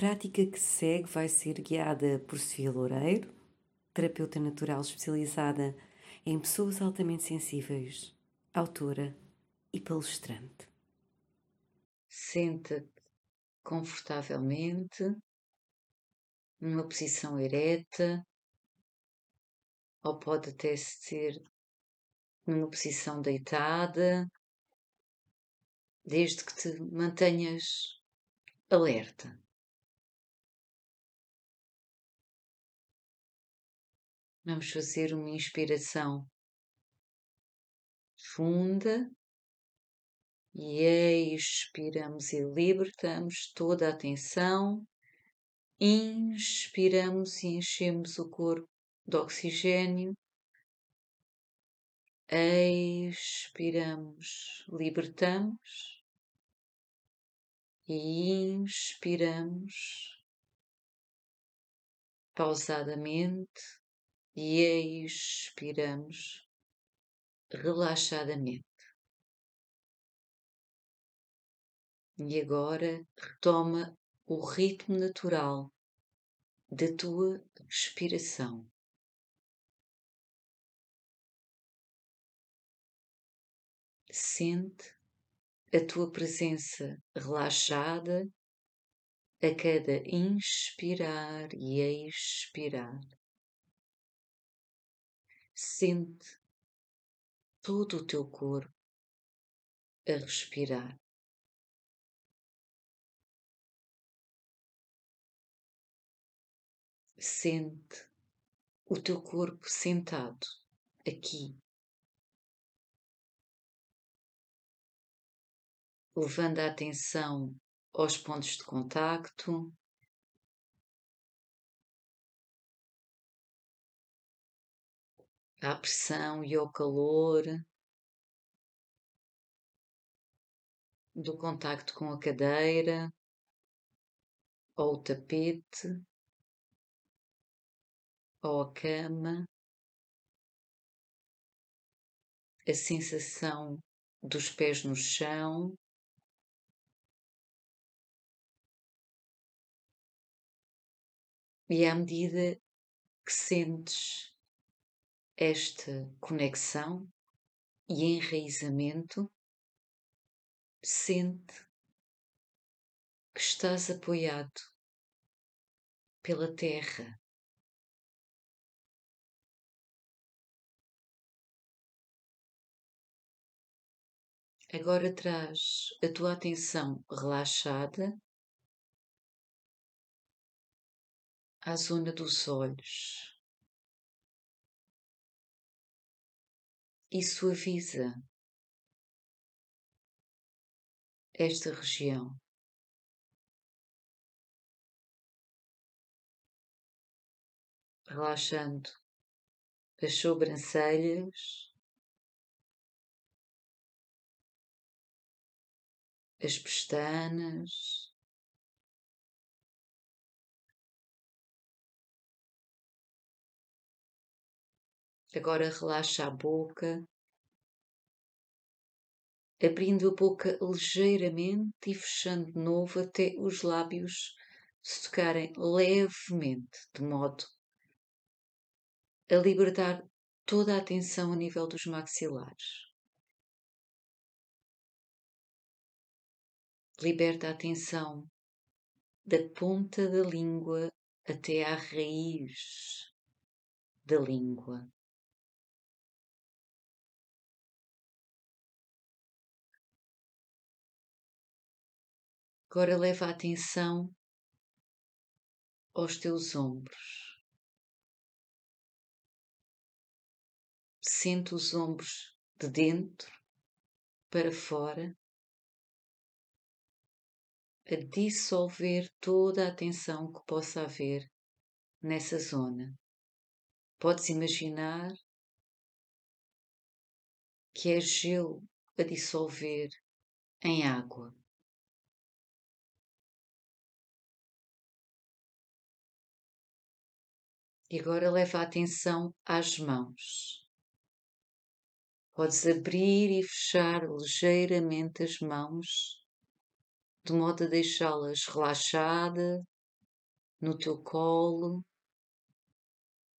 prática que segue vai ser guiada por Sofia Loureiro, terapeuta natural especializada em pessoas altamente sensíveis, autora e palestrante. Senta-te confortavelmente, numa posição ereta, ou pode até ser numa posição deitada, desde que te mantenhas alerta. Vamos fazer uma inspiração funda e expiramos e libertamos toda a tensão. Inspiramos e enchemos o corpo de oxigênio. Expiramos, libertamos e inspiramos pausadamente e expiramos relaxadamente. E agora retoma o ritmo natural da tua respiração. Sente a tua presença relaxada a cada inspirar e expirar. Sente todo o teu corpo a respirar. Sente o teu corpo sentado aqui, levando a atenção aos pontos de contacto, à pressão e ao calor do contacto com a cadeira ou o tapete ou a cama, a sensação dos pés no chão. E à medida que sentes esta conexão e enraizamento, sente que estás apoiado pela terra. Agora traz a tua atenção relaxada à zona dos olhos. E suaviza esta região. Relaxando as sobrancelhas, as pestanas, Agora relaxa a boca, abrindo a boca ligeiramente e fechando de novo até os lábios se tocarem levemente, de modo a libertar toda a atenção a nível dos maxilares. Liberta a atenção da ponta da língua até à raiz da língua. Agora leva a atenção aos teus ombros. Sente os ombros de dentro para fora, a dissolver toda a tensão que possa haver nessa zona. Podes imaginar que é gelo a dissolver em água. E agora leva a atenção às mãos. Podes abrir e fechar ligeiramente as mãos, de modo a deixá-las relaxadas no teu colo,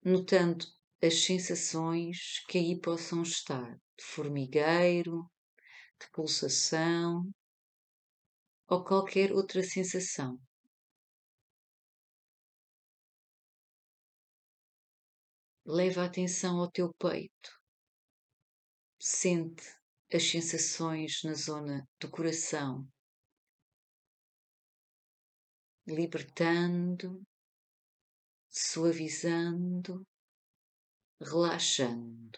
notando as sensações que aí possam estar, de formigueiro, de pulsação ou qualquer outra sensação. Leva a atenção ao teu peito. Sente as sensações na zona do coração, libertando, suavizando, relaxando.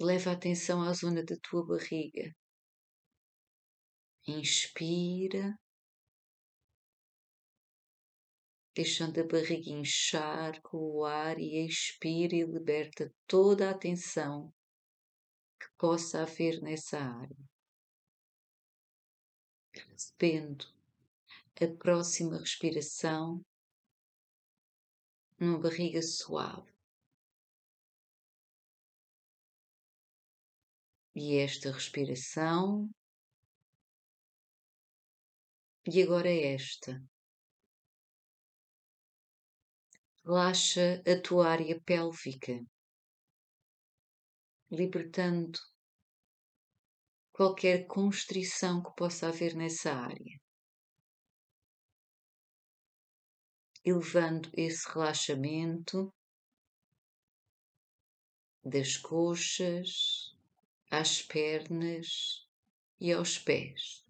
Leva a atenção à zona da tua barriga. Inspira, deixando a barriga inchar com o ar e expira e liberta toda a tensão que possa haver nessa área. Recebendo a próxima respiração numa barriga suave. E esta respiração. E agora esta. Relaxa a tua área pélvica, libertando qualquer constrição que possa haver nessa área. Elevando esse relaxamento das coxas às pernas e aos pés.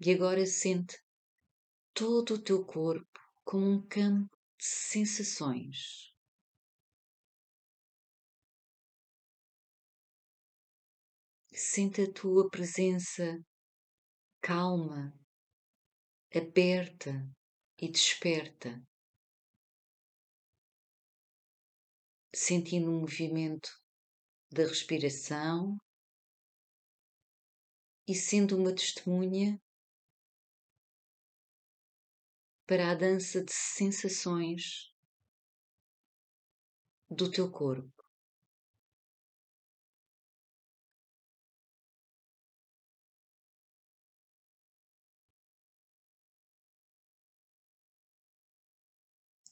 E agora sente todo o teu corpo como um campo de sensações. Sente a tua presença calma, aberta e desperta, sentindo o movimento da respiração e sendo uma testemunha para a dança de sensações do teu corpo.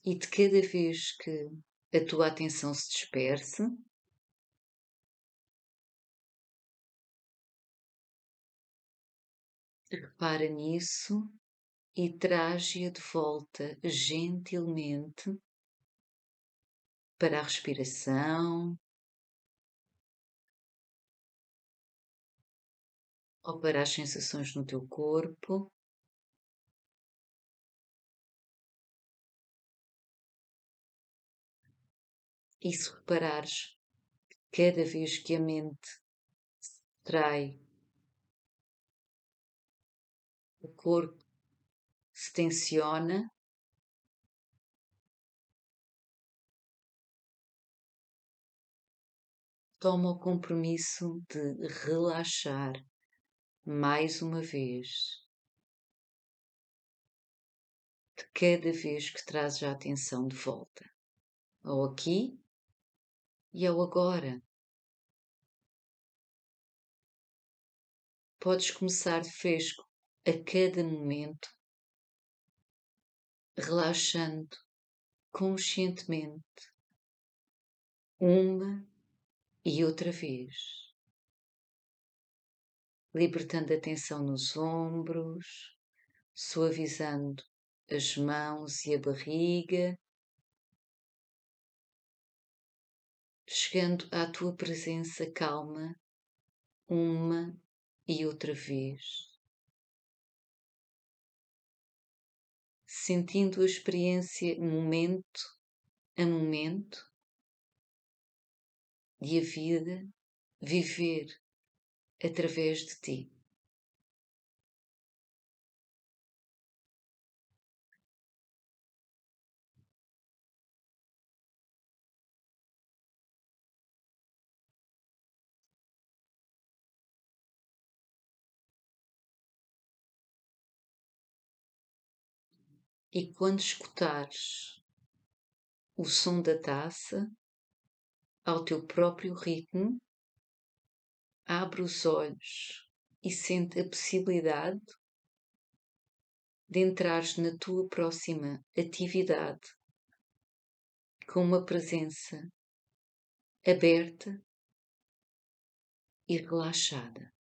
E de cada vez que a tua atenção se disperse, repara nisso e traz-a de volta gentilmente para a respiração ou para as sensações no teu corpo. E se reparares, cada vez que a mente se trai, o corpo se tensiona toma o compromisso de relaxar mais uma vez. De cada vez que trazes a atenção de volta, ao aqui e ao agora. Podes começar de fresco a cada momento relaxando conscientemente uma e outra vez, libertando a tensão nos ombros, suavizando as mãos e a barriga, chegando à tua presença calma uma e outra vez. Sentindo a experiência momento a momento e a vida viver através de ti. E quando escutares o som da taça ao teu próprio ritmo. Abre os olhos e sente a possibilidade de entrares na tua próxima atividade com uma presença aberta e relaxada.